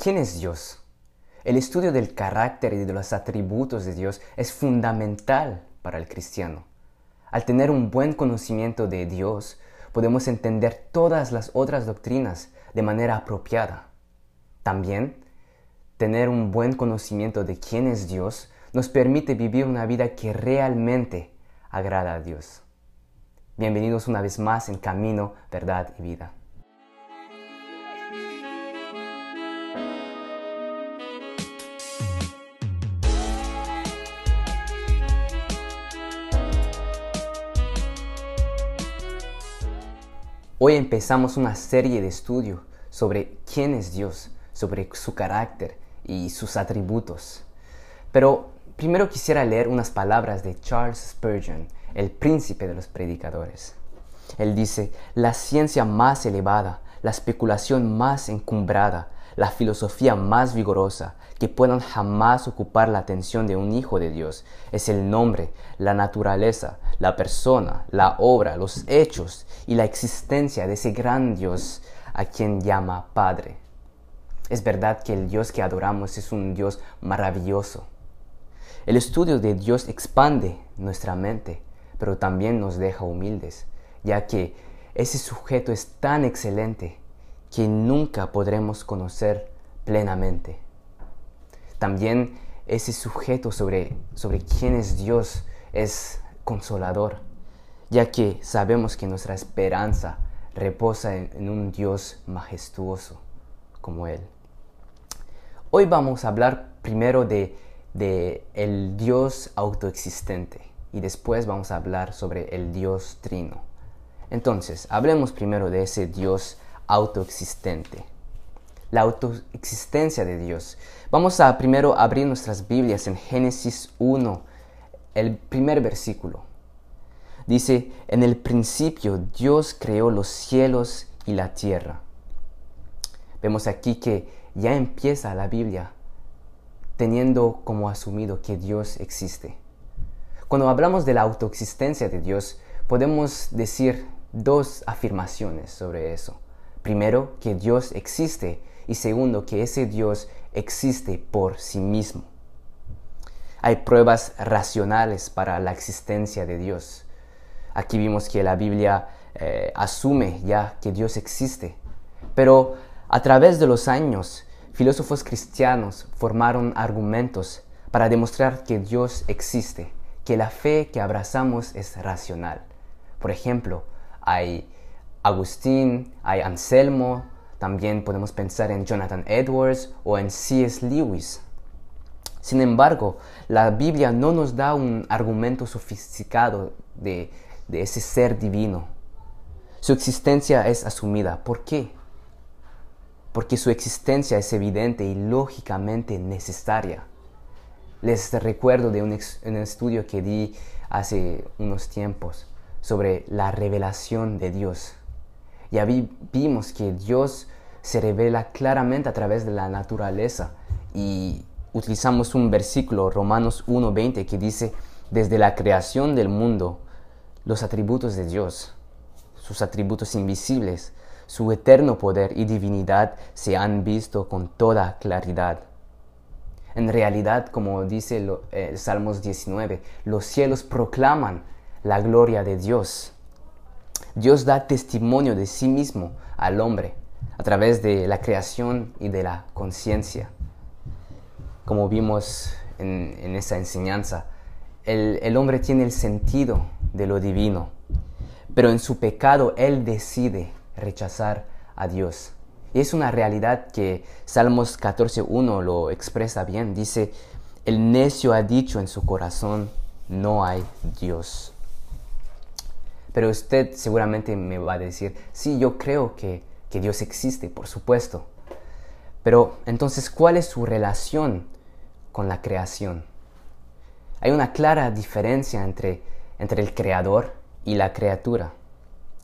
¿quién es Dios? El estudio del carácter y de los atributos de Dios es fundamental para el cristiano. Al tener un buen conocimiento de Dios, podemos entender todas las otras doctrinas de manera apropiada. También, tener un buen conocimiento de quién es Dios nos permite vivir una vida que realmente agrada a Dios. Bienvenidos una vez más en Camino, Verdad y Vida. Hoy empezamos una serie de estudio sobre quién es Dios, sobre su carácter y sus atributos. Pero primero quisiera leer unas palabras de Charles Spurgeon, el príncipe de los predicadores. Él dice, la ciencia más elevada, la especulación más encumbrada, la filosofía más vigorosa que puedan jamás ocupar la atención de un hijo de Dios es el nombre, la naturaleza, la persona, la obra, los hechos y la existencia de ese gran Dios a quien llama Padre. Es verdad que el Dios que adoramos es un Dios maravilloso. El estudio de Dios expande nuestra mente, pero también nos deja humildes, ya que ese sujeto es tan excelente que nunca podremos conocer plenamente. También ese sujeto sobre, sobre quién es Dios es consolador, ya que sabemos que nuestra esperanza reposa en, un Dios majestuoso como Él. Hoy vamos a hablar primero de, de el Dios autoexistente y después vamos a hablar sobre el Dios trino. Entonces, hablemos primero de ese Dios autoexistente. La autoexistencia de Dios. Vamos a primero abrir nuestras Biblias en Génesis 1, el primer versículo. Dice, en el principio Dios creó los cielos y la tierra. Vemos aquí que ya empieza la Biblia teniendo como asumido que Dios existe. Cuando hablamos de la autoexistencia de Dios, podemos decir dos afirmaciones sobre eso. Primero, que Dios existe y segundo, que ese Dios existe por sí mismo. Hay pruebas racionales para la existencia de Dios. Aquí vimos que la Biblia eh, asume ya que Dios existe, pero a través de los años, filósofos cristianos formaron argumentos para demostrar que Dios existe, que la fe que abrazamos es racional. Por ejemplo, hay Agustín, hay Anselmo, también podemos pensar en Jonathan Edwards o en C.S. Lewis. Sin embargo, la Biblia no nos da un argumento sofisticado de, ese ser divino. Su existencia es asumida. ¿Por qué? Porque su existencia es evidente y lógicamente necesaria. Les recuerdo de un estudio que di hace unos tiempos sobre la revelación de Dios. Ya vimos que Dios se revela claramente a través de la naturaleza y utilizamos un versículo, Romanos 1.20, que dice, desde la creación del mundo, los atributos de Dios, sus atributos invisibles, su eterno poder y divinidad se han visto con toda claridad. En realidad, como dice el eh, Salmos 19, los cielos proclaman la gloria de Dios Dios da testimonio de sí mismo al hombre a través de la creación y de la conciencia. Como vimos en, esa enseñanza, el, el hombre tiene el sentido de lo divino, pero en su pecado él decide rechazar a Dios. Y es una realidad que Salmos 14.1 lo expresa bien. Dice, el necio ha dicho en su corazón, no hay Dios. Pero usted seguramente me va a decir, sí, yo creo que, Dios existe, por supuesto. Pero entonces, ¿cuál es su relación con la creación? Hay una clara diferencia entre, entre el creador y la criatura.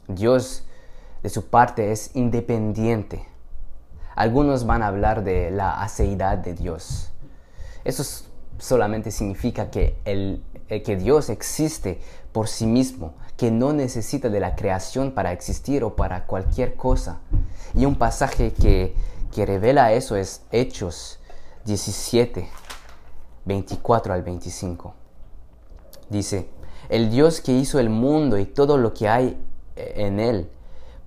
Dios, de su parte, es independiente. Algunos van a hablar de la aceidad de Dios. Eso solamente significa que, el, que Dios existe por sí mismo, que no necesita de la creación para existir o para cualquier cosa. Y un pasaje que, que revela eso es Hechos 17, 24 al 25. Dice, el Dios que hizo el mundo y todo lo que hay en él,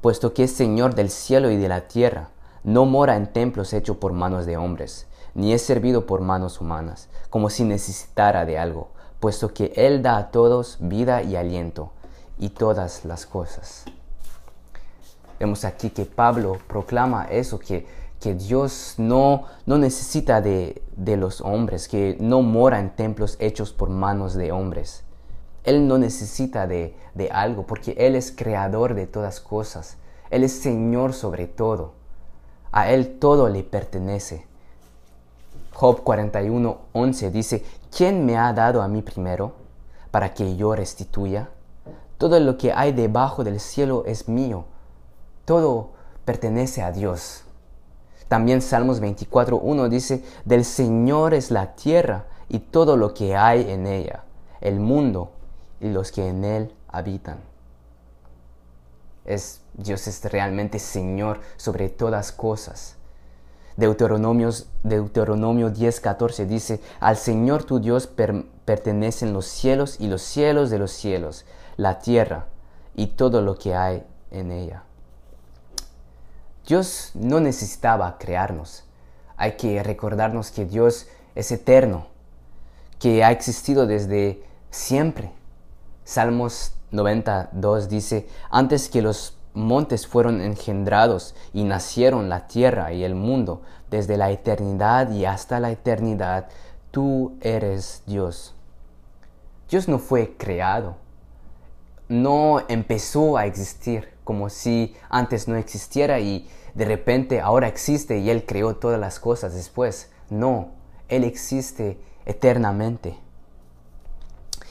puesto que es Señor del cielo y de la tierra, no mora en templos hechos por manos de hombres, ni es servido por manos humanas, como si necesitara de algo, puesto que Él da a todos vida y aliento, y todas las cosas. Vemos aquí que Pablo proclama eso, que, que Dios no, no necesita de, de los hombres, que no mora en templos hechos por manos de hombres. Él no necesita de, de algo, porque Él es creador de todas cosas. Él es Señor sobre todo. A Él todo le pertenece. Job 41, 11 dice, ¿quién me ha dado a mí primero para que yo restituya? Todo lo que hay debajo del cielo es mío todo pertenece a Dios. También Salmos 24.1 dice, del Señor es la tierra y todo lo que hay en ella, el mundo y los que en él habitan. Es, Dios es realmente Señor sobre todas cosas. Deuteronomio, Deuteronomio 10:14 dice, al Señor tu Dios pertenecen los cielos y los cielos de los cielos, la tierra y todo lo que hay en ella. Dios no necesitaba crearnos. Hay que recordarnos que Dios es eterno, que ha existido desde siempre. Salmos 92 dice, antes que los montes fueron engendrados y nacieron la tierra y el mundo, desde la eternidad y hasta la eternidad, tú eres Dios. Dios no fue creado, no empezó a existir como si antes no existiera y de repente ahora existe y Él creó todas las cosas después. No, Él existe eternamente.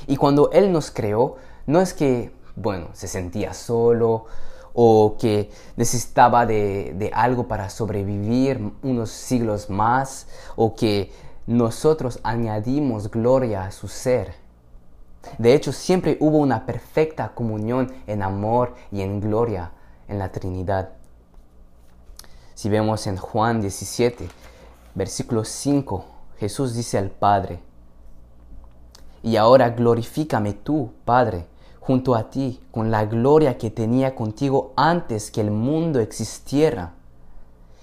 Y cuando Él nos creó, no es que, bueno, se sentía solo o que necesitaba de, de algo para sobrevivir unos siglos más o que nosotros añadimos gloria a su ser. De hecho, siempre hubo una perfecta comunión en amor y en gloria en la Trinidad. Si vemos en Juan 17, versículo 5, Jesús dice al Padre, y ahora glorifícame tú, Padre, junto a ti, con la gloria que tenía contigo antes que el mundo existiera.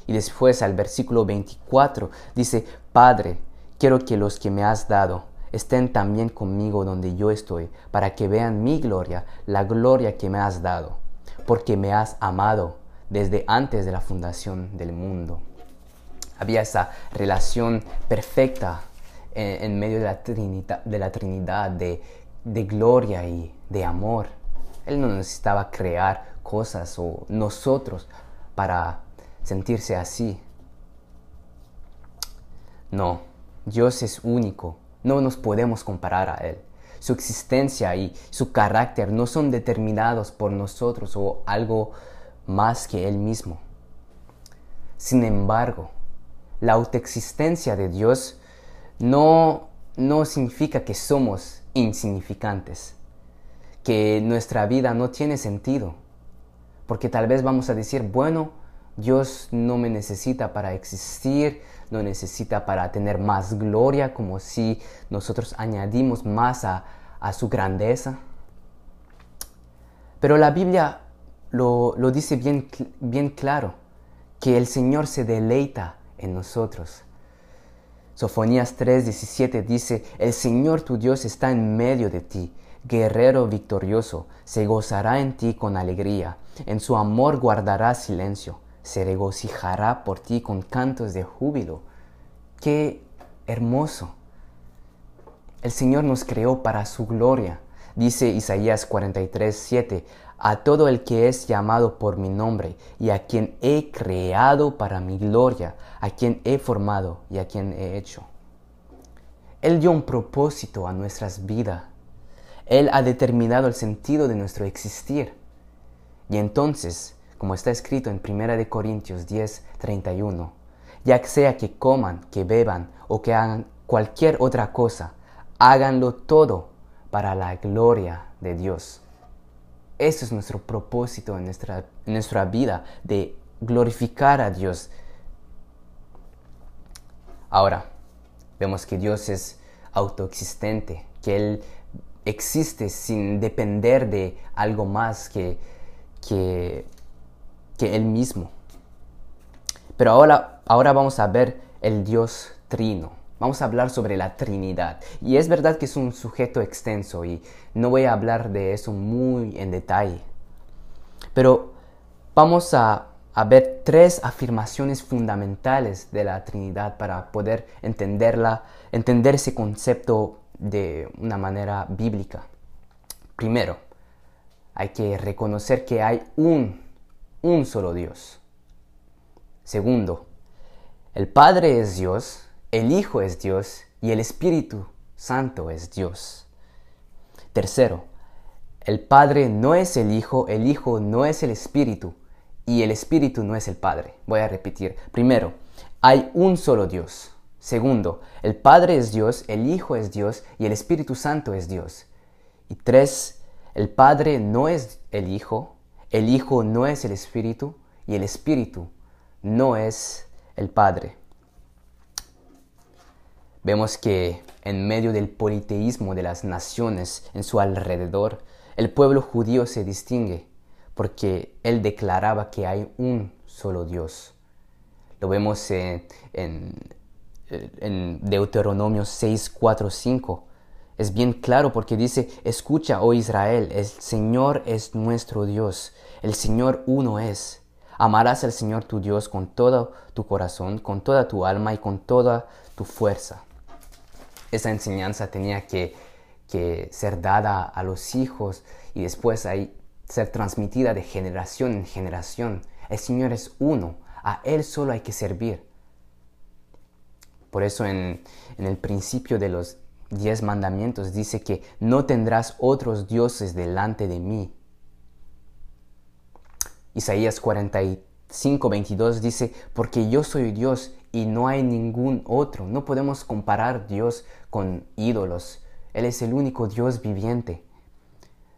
Y después al versículo 24 dice, Padre, quiero que los que me has dado estén también conmigo donde yo estoy, para que vean mi gloria, la gloria que me has dado, porque me has amado desde antes de la fundación del mundo. Había esa relación perfecta en, medio de la, Trinidad, de, la Trinidad de, de gloria y de amor. Él no necesitaba crear cosas o nosotros para sentirse así. No, Dios es único, no nos podemos comparar a Él. Su existencia y su carácter no son determinados por nosotros o algo más que Él mismo. Sin embargo, la autoexistencia de Dios no, no significa que somos insignificantes, que nuestra vida no tiene sentido, porque tal vez vamos a decir, bueno, Dios no me necesita para existir, no necesita para tener más gloria, como si nosotros añadimos más a, su grandeza. Pero la Biblia lo, dice bien, bien claro, que el Señor se deleita en nosotros. Sofonías 3:17 dice, El Señor tu Dios está en medio de ti, guerrero victorioso, se gozará en ti con alegría, en su amor guardará silencio, se regocijará por ti con cantos de júbilo. Qué hermoso. El Señor nos creó para su gloria. Dice Isaías 43:7, a todo el que es llamado por mi nombre y a quien he creado para mi gloria, a quien he formado y a quien he hecho. Él dio un propósito a nuestras vidas. Él ha determinado el sentido de nuestro existir. Y entonces, como está escrito en 1 Corintios 10, 31, ya sea que coman, que beban o que hagan cualquier otra cosa, háganlo todo para la gloria de Dios. Ese es nuestro propósito en nuestra, nuestra vida, de glorificar a Dios Ahora, vemos que Dios es autoexistente, que Él existe sin depender de algo más que, que, que Él mismo. Pero ahora, ahora vamos a ver el Dios trino. Vamos a hablar sobre la Trinidad. Y es verdad que es un sujeto extenso y no voy a hablar de eso muy en detalle. Pero vamos a, a ver tres afirmaciones fundamentales de la Trinidad para poder entenderla, entender ese concepto de una manera bíblica. Primero, hay que reconocer que hay un, un solo Dios. Segundo, el Padre es Dios, el Hijo es Dios y el Espíritu Santo es Dios. Tercero, el Padre no es el Hijo, el Hijo no es el Espíritu y el Espíritu no es el Padre. Voy a repetir. Primero, hay un solo Dios. Segundo, el Padre es Dios, el Hijo es Dios y el Espíritu Santo es Dios. Y tres, el Padre no es el Hijo, el Hijo no es el Espíritu y el Espíritu no es el Padre. Vemos que en medio del politeísmo de las naciones en su alrededor, el pueblo judío se distingue porque él declaraba que hay un solo Dios. Lo vemos en, en en Deuteronomio 6, 4, 5. Es bien claro porque dice, escucha, oh Israel, el Señor es nuestro Dios, el Señor uno es. Amarás al Señor tu Dios con todo tu corazón, con toda tu alma y con toda tu fuerza. Esa enseñanza tenía que, que ser dada a los hijos y después ahí ser transmitida de generación en generación. El Señor es uno, a Él solo hay que servir. Por eso en, el principio de los diez mandamientos dice que no tendrás otros dioses delante de mí. Isaías 45, 22 dice, porque yo soy Dios y no hay ningún otro. No podemos comparar Dios con ídolos. Él es el único Dios viviente.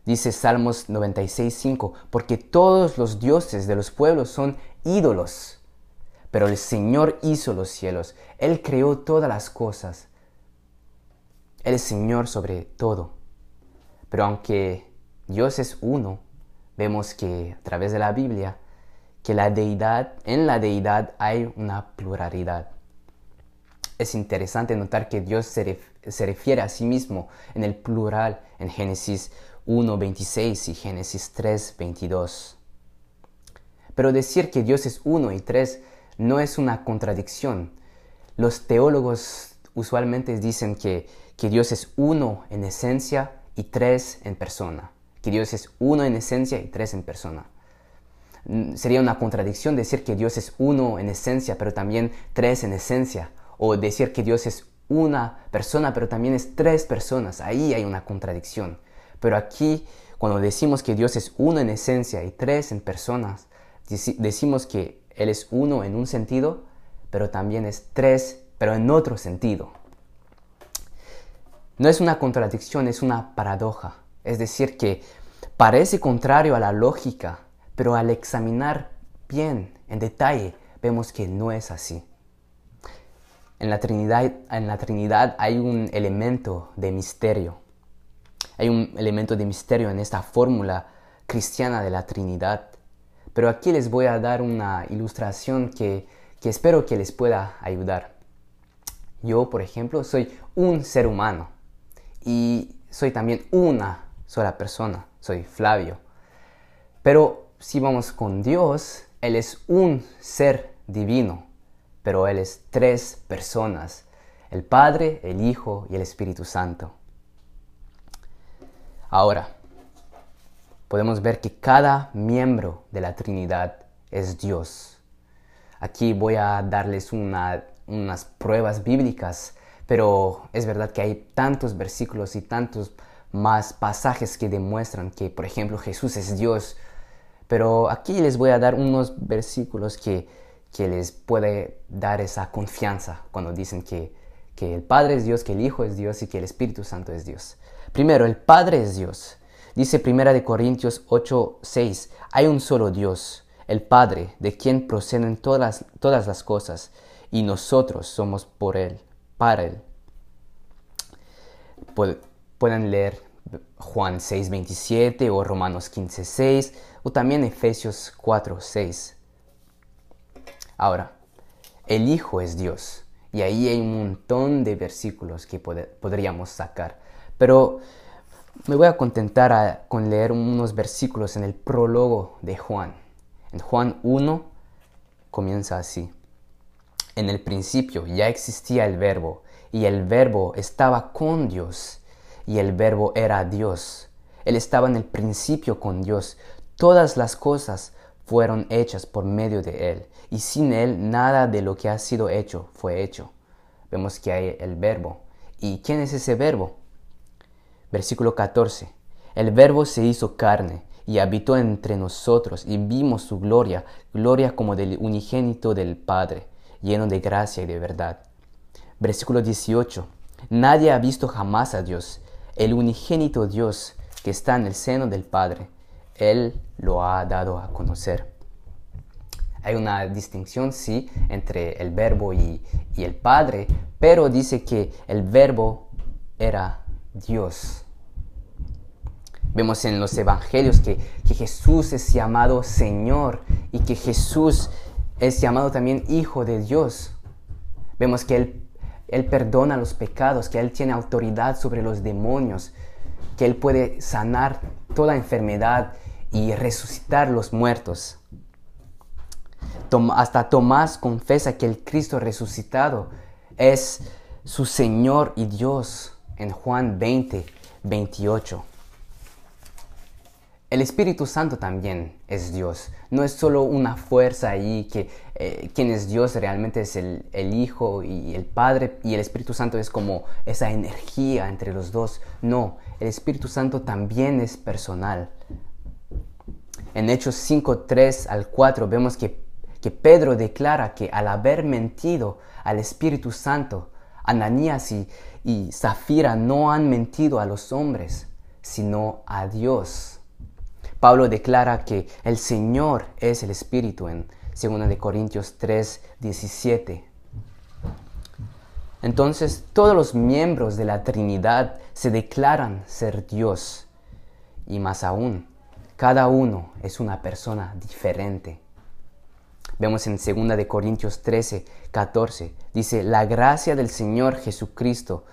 Dice Salmos 96, 5, porque todos los dioses de los pueblos son ídolos pero el Señor hizo los cielos, Él creó todas las cosas. Es Señor sobre todo. Pero aunque Dios es uno, vemos que a través de la Biblia, que la deidad, en la deidad hay una pluralidad. Es interesante notar que Dios se, se refiere a sí mismo en el plural en Génesis 1.26 y Génesis 3.22. Pero decir que Dios es uno y tres no es una contradicción. Los teólogos usualmente dicen que, que Dios es uno en esencia y tres en persona. Que Dios es uno en esencia y tres en persona. Mm, sería una contradicción decir que Dios es uno en esencia, pero también tres en esencia. O decir que Dios es una persona, pero también es tres personas. Ahí hay una contradicción. Pero aquí, cuando decimos que Dios es uno en esencia y tres en personas, decimos que él es uno en un sentido, pero también es tres, pero en otro sentido. No es una contradicción, es una paradoja. Es decir, que parece contrario a la lógica, pero al examinar bien, en detalle, vemos que no es así. En la Trinidad, en la Trinidad hay un elemento de misterio. Hay un elemento de misterio en esta fórmula cristiana de la Trinidad pero aquí les voy a dar una ilustración que, espero que les pueda ayudar. Yo, por ejemplo, soy un ser humano y soy también una sola persona, soy Flavio. Pero si vamos con Dios, Él es un ser divino, pero Él es tres personas, el Padre, el Hijo y el Espíritu Santo. Ahora, podemos ver que cada miembro de la Trinidad es Dios. Aquí voy a darles unas pruebas bíblicas, pero es verdad que hay tantos versículos y tantos más pasajes que demuestran que, por ejemplo, Jesús es Dios. Pero aquí les voy a dar unos versículos que, que les puede dar esa confianza cuando dicen que, que el Padre es Dios, que el Hijo es Dios y que el Espíritu Santo es Dios. Primero, el Padre es Dios. Dice 1 Corintios 8, 6, hay un solo Dios, el Padre, de quien proceden todas, todas las cosas, y nosotros somos por Él, para Él. Pueden leer Juan 6:27 o Romanos 15:6 o también Efesios 4:6. Ahora, el Hijo es Dios y ahí hay un montón de versículos que podríamos sacar, pero me voy a contentar con leer unos versículos en el prólogo de Juan. En Juan 1 comienza así. En el principio ya existía el verbo y el verbo estaba con Dios y el verbo era Dios. Él estaba en el principio con Dios. Todas las cosas fueron hechas por medio de Él, y sin Él nada de lo que ha sido hecho fue hecho. Vemos que hay el verbo. ¿Y quién es ese verbo? Versículo 14. El verbo se hizo carne y habitó entre nosotros y vimos su gloria, gloria como del unigénito del Padre, lleno de gracia y de verdad. Versículo 18. Nadie ha visto jamás a Dios, el unigénito Dios que está en el seno del Padre. Él lo ha dado a conocer. Hay una distinción, sí, entre el verbo y, el Padre, pero dice que el verbo era Dios. Vemos en los evangelios que, que, Jesús es llamado Señor y que Jesús es llamado también Hijo de Dios. Vemos que Él él perdona los pecados, que Él tiene autoridad sobre los demonios, que Él puede sanar toda enfermedad y resucitar los muertos. hasta Tomás confesa que el Cristo resucitado es su Señor y Dios en Juan 20, 28. El Espíritu Santo también es Dios. No es solo una fuerza ahí que eh, quien es Dios realmente es el, el, Hijo y el Padre y el Espíritu Santo es como esa energía entre los dos. No, el Espíritu Santo también es personal. En Hechos 5, 3 al 4 vemos que, que Pedro declara que al haber mentido al Espíritu Santo, Ananías y, y Zafira no han mentido a los hombres, sino a Dios. Pablo declara que el Señor es el Espíritu en 2 Corintios 3, 17. Entonces todos los miembros de la Trinidad se declaran ser Dios. Y más aún, cada uno es una persona diferente. Vemos en 2 Corintios 13, 14, dice, la gracia del Señor Jesucristo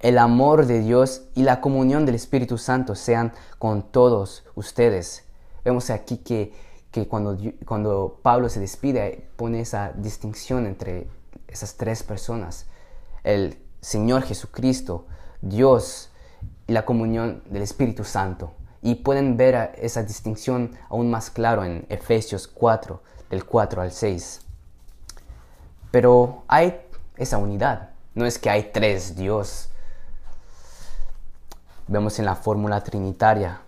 el amor de Dios y la comunión del Espíritu Santo sean con todos ustedes. Vemos aquí que, cuando, cuando Pablo se despide pone esa distinción entre esas tres personas. El Señor Jesucristo, Dios y la comunión del Espíritu Santo. Y pueden ver esa distinción aún más claro en Efesios 4, del 4 al 6. Pero hay esa unidad. No es que hay tres Dios vemos en la fórmula trinitaria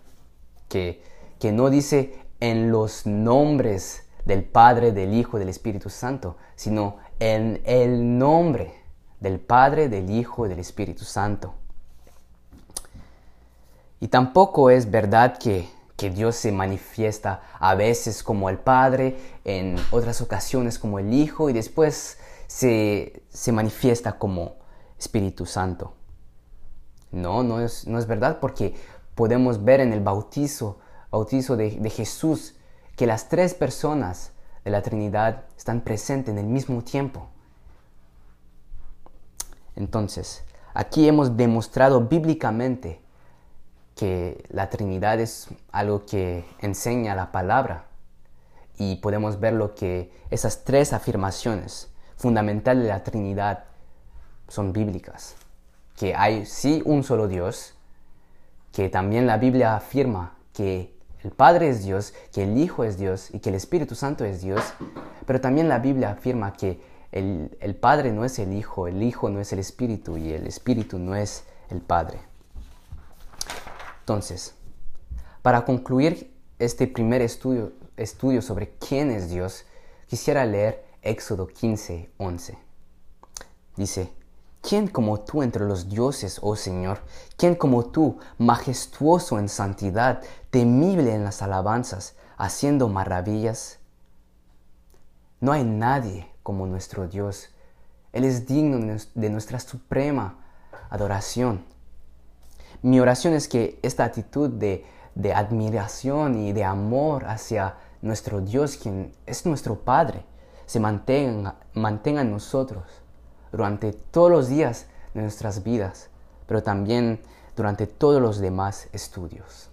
que, que no dice en los nombres del Padre, del Hijo, del Espíritu Santo, sino en el nombre del Padre, del Hijo y del Espíritu Santo. Y tampoco es verdad que, que, Dios se manifiesta a veces como el Padre, en otras ocasiones como el Hijo y después se, se manifiesta como Espíritu Santo. No, no es, no es verdad porque podemos ver en el bautizo, bautizo de, de Jesús que las tres personas de la Trinidad están presentes en el mismo tiempo. Entonces, aquí hemos demostrado bíblicamente que la Trinidad es algo que enseña la palabra y podemos ver lo que esas tres afirmaciones fundamentales de la Trinidad son bíblicas que hay sí un solo Dios, que también la Biblia afirma que el Padre es Dios, que el Hijo es Dios y que el Espíritu Santo es Dios, pero también la Biblia afirma que el, el Padre no es el Hijo, el Hijo no es el Espíritu y el Espíritu no es el Padre. Entonces, para concluir este primer estudio, estudio sobre quién es Dios, quisiera leer Éxodo 15, 11. Dice, ¿Quién como tú entre los dioses, oh Señor? ¿Quién como tú, majestuoso en santidad, temible en las alabanzas, haciendo maravillas? No hay nadie como nuestro Dios, Él es digno de nuestra suprema adoración. Mi oración es que esta actitud de, admiración y de amor hacia nuestro Dios, quien es nuestro Padre, se mantenga, en nosotros durante todos los días de nuestras vidas, pero también durante todos los demás estudios.